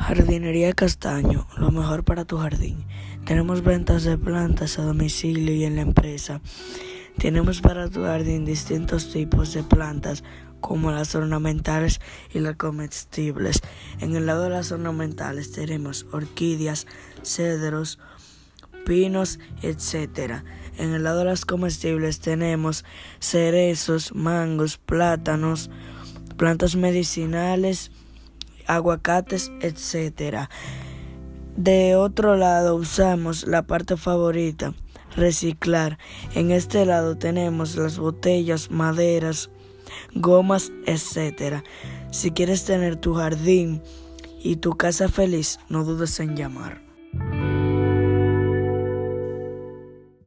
Jardinería Castaño, lo mejor para tu jardín. Tenemos ventas de plantas a domicilio y en la empresa. Tenemos para tu jardín distintos tipos de plantas, como las ornamentales y las comestibles. En el lado de las ornamentales tenemos orquídeas, cedros, pinos, etc. En el lado de las comestibles tenemos cerezos, mangos, plátanos, plantas medicinales, aguacates, etc. De otro lado usamos la parte favorita, reciclar. En este lado tenemos las botellas, maderas, gomas, etc. Si quieres tener tu jardín y tu casa feliz, no dudes en llamar.